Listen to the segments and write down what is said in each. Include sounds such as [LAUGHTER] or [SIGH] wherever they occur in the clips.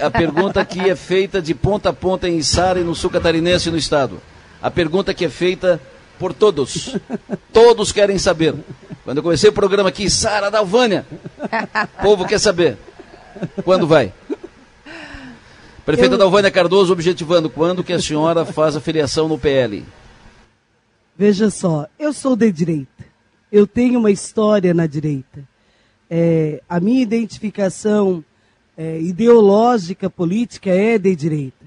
A pergunta que é feita de ponta a ponta em Sara e no sul catarinense no estado. A pergunta que é feita por todos. Todos querem saber. Quando eu comecei o programa aqui, Sara Dalvânia, o povo quer saber. Quando vai? Prefeita eu... Dalvânia Cardoso, objetivando, quando que a senhora faz a filiação no PL? Veja só, eu sou de direita. Eu tenho uma história na direita. É, a minha identificação é, ideológica, política é de direita.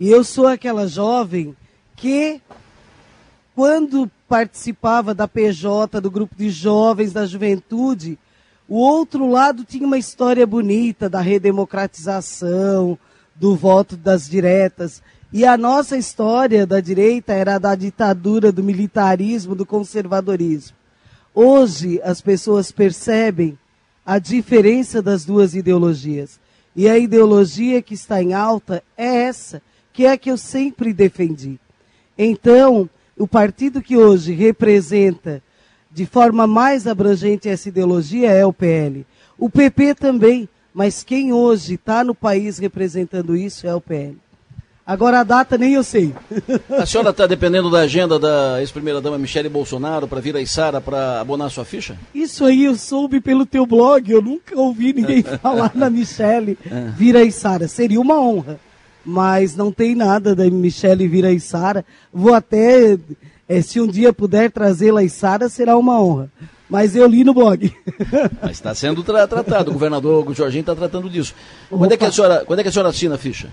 E eu sou aquela jovem que, quando participava da PJ, do grupo de jovens, da juventude, o outro lado tinha uma história bonita da redemocratização, do voto das diretas. E a nossa história da direita era da ditadura, do militarismo, do conservadorismo. Hoje as pessoas percebem a diferença das duas ideologias. E a ideologia que está em alta é essa, que é a que eu sempre defendi. Então, o partido que hoje representa de forma mais abrangente essa ideologia é o PL. O PP também, mas quem hoje está no país representando isso é o PL. Agora a data nem eu sei. A senhora está dependendo da agenda da ex-primeira-dama Michele Bolsonaro para vir a Isara para abonar sua ficha? Isso aí eu soube pelo teu blog, eu nunca ouvi ninguém [LAUGHS] falar na Michele vir a Isara. Seria uma honra, mas não tem nada da Michele vir a Isara. Vou até, é, se um dia puder trazê-la a Isara, será uma honra. Mas eu li no blog. [LAUGHS] Mas está sendo tra tratado, o governador Jorginho está tratando disso. Quando é, que a senhora, quando é que a senhora assina a ficha?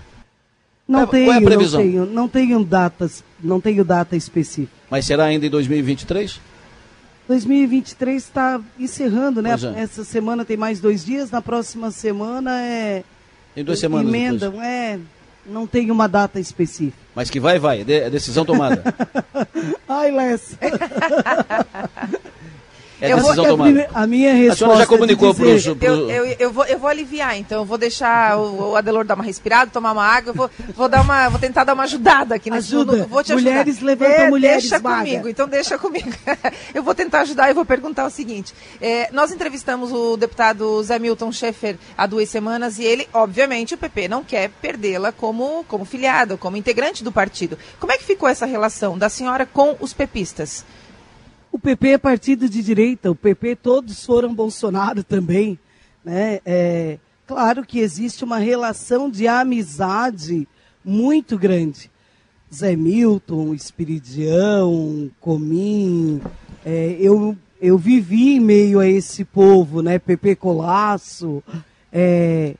Não é, tenho, qual é a previsão? Não tenho, não tenho datas, não tenho data específica. Mas será ainda em 2023? 2023 está encerrando, né? É. Essa semana tem mais dois dias, na próxima semana é. Em duas semanas. Depois. é. Não tem uma data específica. Mas que vai, vai, é decisão tomada. [LAUGHS] Ai, Lessa. [LAUGHS] É eu decisão vou, tomada. A minha resposta. A senhora já comunicou para os. Eu, eu, eu, vou, eu vou aliviar, então. Eu vou deixar o, o Adelor dar uma respirada, tomar uma água. Eu vou, vou, dar uma, vou tentar dar uma ajudada aqui nesse Ajuda. Vou te ajudar. Mulheres levantam é, mulheres. Deixa vaga. comigo, então deixa comigo. [LAUGHS] eu vou tentar ajudar e vou perguntar o seguinte. É, nós entrevistamos o deputado Zé Milton Schaeffer há duas semanas e ele, obviamente, o PP não quer perdê-la como, como filiada, como integrante do partido. Como é que ficou essa relação da senhora com os pepistas? PP é partido de direita, o PP todos foram Bolsonaro também. Né? É, claro que existe uma relação de amizade muito grande. Zé Milton, Espiridião, Comim, é, eu, eu vivi em meio a esse povo, né? PP Colasso. É,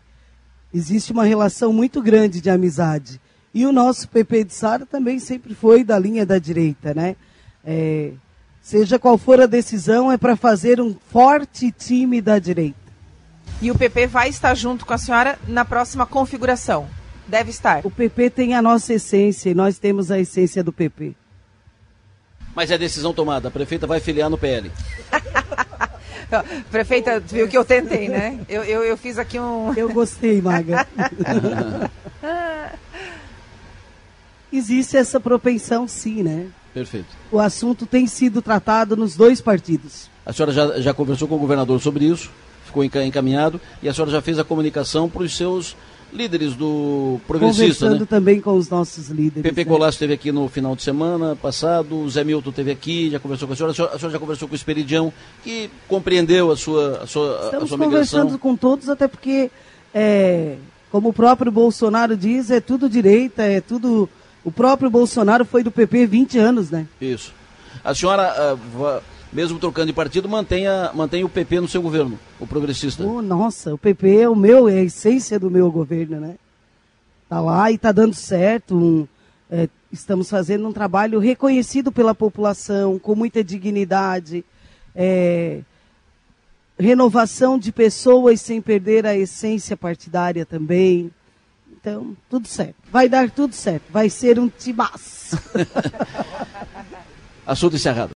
existe uma relação muito grande de amizade. E o nosso PP de Sara também sempre foi da linha da direita, né? É, Seja qual for a decisão, é para fazer um forte time da direita. E o PP vai estar junto com a senhora na próxima configuração? Deve estar. O PP tem a nossa essência e nós temos a essência do PP. Mas é decisão tomada. A prefeita vai filiar no PL. [LAUGHS] prefeita, viu que eu tentei, né? Eu, eu, eu fiz aqui um. [LAUGHS] Eu gostei, Maga. [LAUGHS] Existe essa propensão, sim, né? Perfeito. O assunto tem sido tratado nos dois partidos. A senhora já, já conversou com o governador sobre isso, ficou encaminhado, e a senhora já fez a comunicação para os seus líderes do progressista, Conversando né? também com os nossos líderes. Pepe né? Colasso esteve aqui no final de semana passado, o Zé Milton esteve aqui, já conversou com a senhora, a senhora, a senhora já conversou com o Esperidião, que compreendeu a sua, a sua, Estamos a sua conversando com todos, até porque, é, como o próprio Bolsonaro diz, é tudo direita, é tudo o próprio Bolsonaro foi do PP 20 anos, né? Isso. A senhora, uh, mesmo trocando de partido, mantém, a, mantém o PP no seu governo, o progressista. Oh, nossa, o PP é o meu, é a essência do meu governo, né? Tá lá e tá dando certo. Um, é, estamos fazendo um trabalho reconhecido pela população, com muita dignidade. É, renovação de pessoas sem perder a essência partidária também. Então, tudo certo. Vai dar tudo certo. Vai ser um timaço. [LAUGHS] Assunto encerrado.